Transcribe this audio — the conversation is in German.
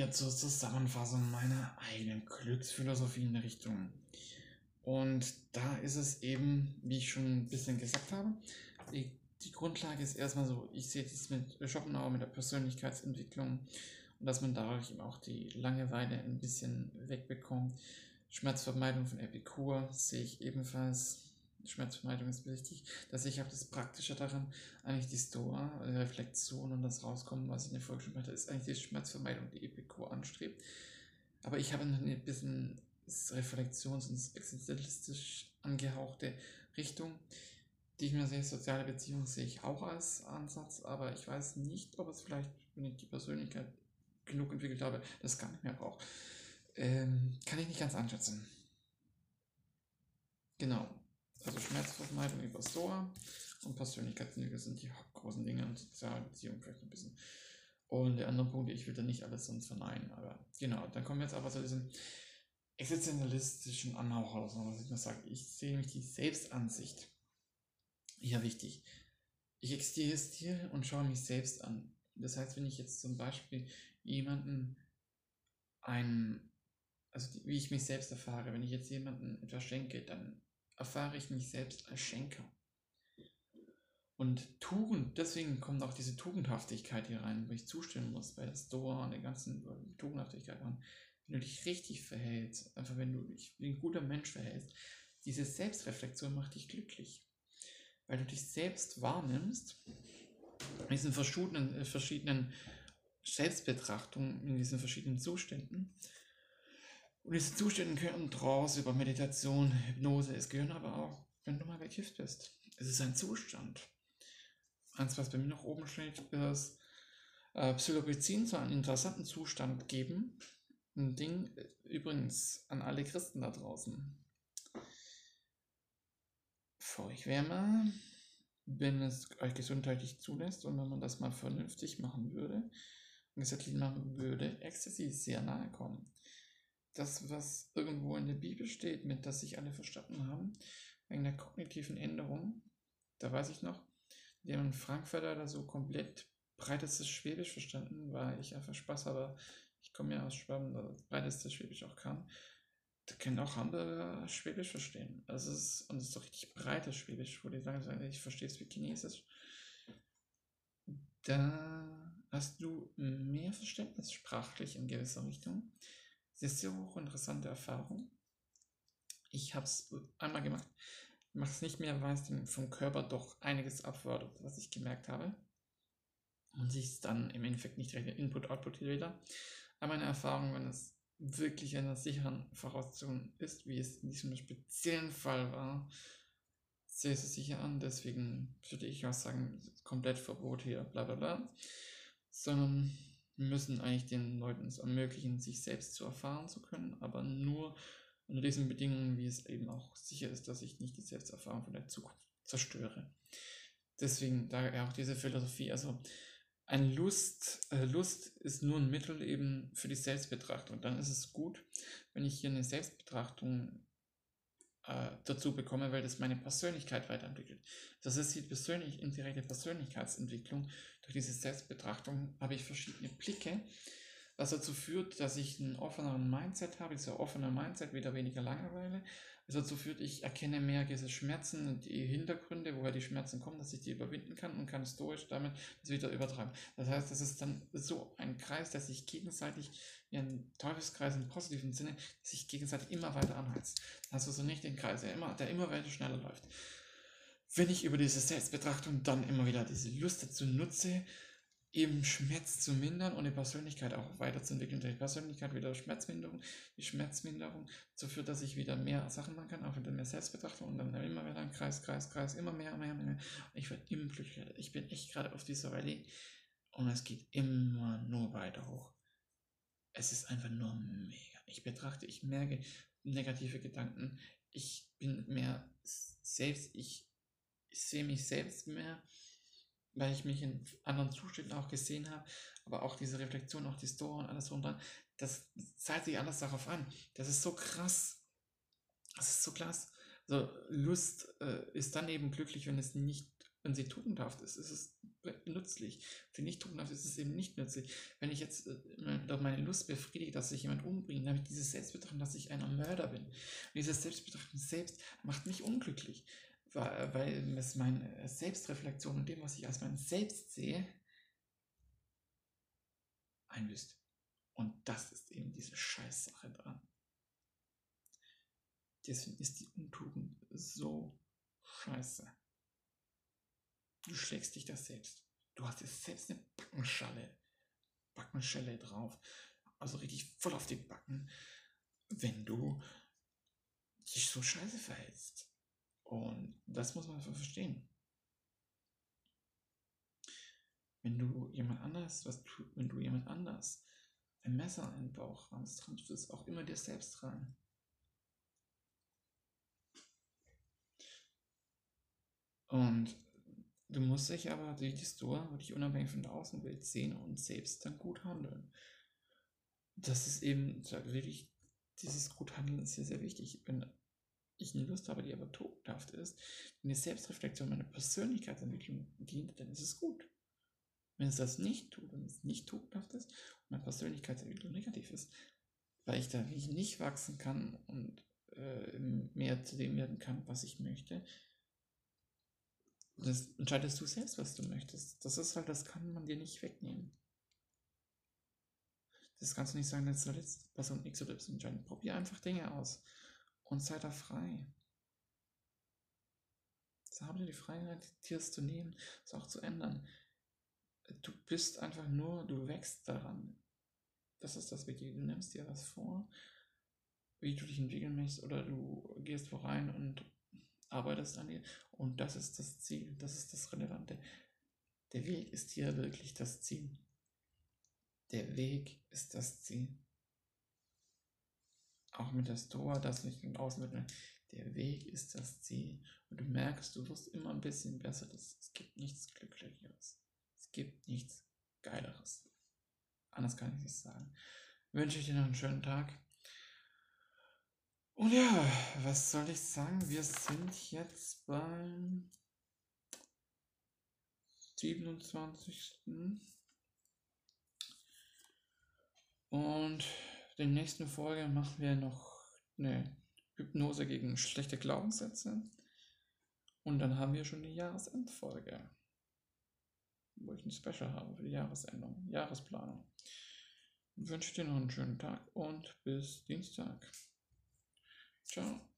wir zur Zusammenfassung meiner eigenen Glücksphilosophie in der Richtung. Und da ist es eben, wie ich schon ein bisschen gesagt habe, die, die Grundlage ist erstmal so, ich sehe das mit Schopenhauer, mit der Persönlichkeitsentwicklung und dass man dadurch eben auch die Langeweile ein bisschen wegbekommt. Schmerzvermeidung von Epikur sehe ich ebenfalls. Schmerzvermeidung ist wichtig. Dass ich habe das Praktische daran, eigentlich die Stoa, die Reflexion und das Rauskommen, was ich in der Folge schon hatte, ist eigentlich die Schmerzvermeidung, die Epikur anstrebt. Aber ich habe ein bisschen reflexions- und existenzialistisch angehauchte Richtung, die ich mir sehe. Soziale Beziehungen sehe ich auch als Ansatz, aber ich weiß nicht, ob es vielleicht, wenn ich die Persönlichkeit genug entwickelt habe, das gar nicht mehr braucht. Ähm, kann ich nicht ganz einschätzen. Genau. Also Schmerzvermeidung über SOA und Persönlichkeitsentwicklung sind die großen Dinge und soziale Beziehungen vielleicht ein bisschen. Und der andere Punkt, ich will da nicht alles sonst verneinen, aber genau, dann kommen wir jetzt aber zu diesem existenzialistischen Anhauch aus, was ich mal sage. Ich sehe nämlich die Selbstansicht. Ja, wichtig. Ich existiere und schaue mich selbst an. Das heißt, wenn ich jetzt zum Beispiel jemanden ein, also die, wie ich mich selbst erfahre, wenn ich jetzt jemanden etwas schenke, dann erfahre ich mich selbst als Schenker. Und Tugend, deswegen kommt auch diese Tugendhaftigkeit hier rein, wo ich zustimmen muss bei der Stoa und der ganzen Tugendhaftigkeit an. Wenn du dich richtig verhältst, einfach wenn du dich wie ein guter Mensch verhältst, diese Selbstreflexion macht dich glücklich. Weil du dich selbst wahrnimmst, in diesen verschiedenen, äh, verschiedenen Selbstbetrachtungen, in diesen verschiedenen Zuständen, und diese Zustände gehören Trance über Meditation, Hypnose. Es gehören aber auch, wenn du mal bekifft bist. Es ist ein Zustand. Eins, was bei mir noch oben steht, ist, äh, Psilocybin soll einen interessanten Zustand geben. Ein Ding, äh, übrigens, an alle Christen da draußen. Feucht wärme, wenn es euch gesundheitlich zulässt und wenn man das mal vernünftig machen würde und gesetzlich machen würde, Ecstasy sehr nahe kommen das, was irgendwo in der Bibel steht, mit dass sich alle verstanden haben, wegen der kognitiven Änderung, da weiß ich noch, die haben in Frankfurt da so komplett breitestes Schwäbisch verstanden, weil ich einfach Spaß habe. Ich komme ja aus Schwaben, da breitestes Schwäbisch auch kann. Da können auch Hamburger Schwäbisch verstehen. Also es ist, und es ist doch richtig breites Schwäbisch, wo die sagen, ich verstehe es wie Chinesisch. Da hast du mehr Verständnis sprachlich in gewisser Richtung. Ist eine hochinteressante Erfahrung. Ich habe es einmal gemacht, mache es nicht mehr, weil es vom Körper doch einiges abfordert, was ich gemerkt habe. Und sich es dann im Endeffekt nicht rechnet, Input-Output-Reader. Aber meine Erfahrung, wenn es wirklich in einer sicheren Voraussetzung ist, wie es in diesem speziellen Fall war, sehr, sehr sicher an. Deswegen würde ich auch sagen, komplett Verbot hier, bla bla bla. Sondern müssen eigentlich den Leuten es ermöglichen, sich selbst zu erfahren zu können, aber nur unter diesen Bedingungen, wie es eben auch sicher ist, dass ich nicht die Selbsterfahrung von der Zukunft zerstöre. Deswegen daher auch diese Philosophie. Also ein Lust, äh, Lust ist nur ein Mittel eben für die Selbstbetrachtung. Dann ist es gut, wenn ich hier eine Selbstbetrachtung äh, dazu bekomme, weil das meine Persönlichkeit weiterentwickelt. Das ist die persönlich, indirekte Persönlichkeitsentwicklung. Durch diese Selbstbetrachtung habe ich verschiedene Blicke, was dazu führt, dass ich einen offeneren Mindset habe, dieser offene Mindset, wieder weniger Langeweile, was dazu führt, ich erkenne mehr diese Schmerzen und die Hintergründe, woher die Schmerzen kommen, dass ich die überwinden kann und kann stoisch damit das wieder übertragen. Das heißt, das ist dann so ein Kreis, der sich gegenseitig, wie ein Teufelskreis im positiven Sinne, sich gegenseitig immer weiter anheizt. Also so nicht den Kreis, der immer, der immer weiter schneller läuft. Wenn ich über diese Selbstbetrachtung dann immer wieder diese Lust dazu nutze, eben Schmerz zu mindern und die Persönlichkeit auch weiterzuentwickeln. Die Persönlichkeit wieder Schmerzminderung, die Schmerzminderung dazu führt, dass ich wieder mehr Sachen machen kann, auch wieder mehr Selbstbetrachtung und dann immer wieder ein Kreis, Kreis, Kreis, immer mehr, mehr, mehr. Ich werde immer glücklicher. Ich bin echt gerade auf dieser Rallye und es geht immer nur weiter hoch. Es ist einfach nur mega. Ich betrachte, ich merke negative Gedanken. Ich bin mehr selbst, ich, ich sehe mich selbst mehr weil ich mich in anderen Zuständen auch gesehen habe, aber auch diese Reflexion, auch die Story und alles dann, das zahlt sich alles darauf an. Das ist so krass. Das ist so krass. Also Lust äh, ist dann eben glücklich, wenn es nicht Wenn sie tugendhaft ist, ist es nützlich. Wenn sie nicht tugendhaft ist, ist es eben nicht nützlich. Wenn ich jetzt äh, meine Lust befriedige, dass ich jemand umbringe, dann habe ich dieses Selbstbetrachten, dass ich ein Mörder bin. Und dieses Selbstbetrachten selbst macht mich unglücklich, weil, es meine Selbstreflexion und dem, was ich als mein Selbst sehe, einlöst. Und das ist eben diese Scheißsache dran. Deswegen ist die Untugend so scheiße. Du schlägst dich das selbst. Du hast jetzt selbst eine Backenschale, Backenschelle drauf. Also richtig voll auf den Backen, wenn du dich so scheiße verhältst. Und das muss man verstehen. Wenn du jemand anders, was tu, wenn du jemand anders ein Messer in den Bauch rammst, rammst du es auch immer dir selbst rein. Und du musst dich aber durch die Store wirklich unabhängig von der Außenwelt sehen und selbst dann gut handeln. Das ist eben wirklich, dieses gut handeln ist hier sehr wichtig. Wenn ich eine Lust habe, die aber tugendhaft ist, wenn die Selbstreflexion meiner Persönlichkeitsentwicklung dient, dann ist es gut. Wenn es das nicht tut, wenn es nicht tugendhaft ist und meine Persönlichkeitsentwicklung negativ ist, weil ich da nicht wachsen kann und äh, mehr zu dem werden kann, was ich möchte, das entscheidest du selbst, was du möchtest. Das ist halt, das kann man dir nicht wegnehmen. Das kannst du nicht sagen, jetzt Person X oder Y entscheiden. Probier einfach Dinge aus und sei da frei. So habe dir die Freiheit, Tiers zu nehmen, es auch zu ändern. Du bist einfach nur, du wächst daran. Das ist das Wichtige. Du nimmst dir was vor, wie du dich entwickeln möchtest, oder du gehst vorein und arbeitest an dir. Und das ist das Ziel, das ist das Relevante. Der Weg ist hier wirklich das Ziel. Der Weg ist das Ziel. Auch mit der Store, das nicht und mit der Weg ist das Ziel. Und du merkst, du wirst immer ein bisschen besser. Das, es gibt nichts Glücklicheres. Es gibt nichts Geileres. Anders kann ich es sagen. Wünsche ich dir noch einen schönen Tag. Und ja, was soll ich sagen? Wir sind jetzt beim 27. Und in der nächsten Folge machen wir noch eine Hypnose gegen schlechte Glaubenssätze. Und dann haben wir schon die Jahresendfolge, wo ich ein Special habe für die Jahresendung, Jahresplanung. Ich wünsche dir noch einen schönen Tag und bis Dienstag. Ciao.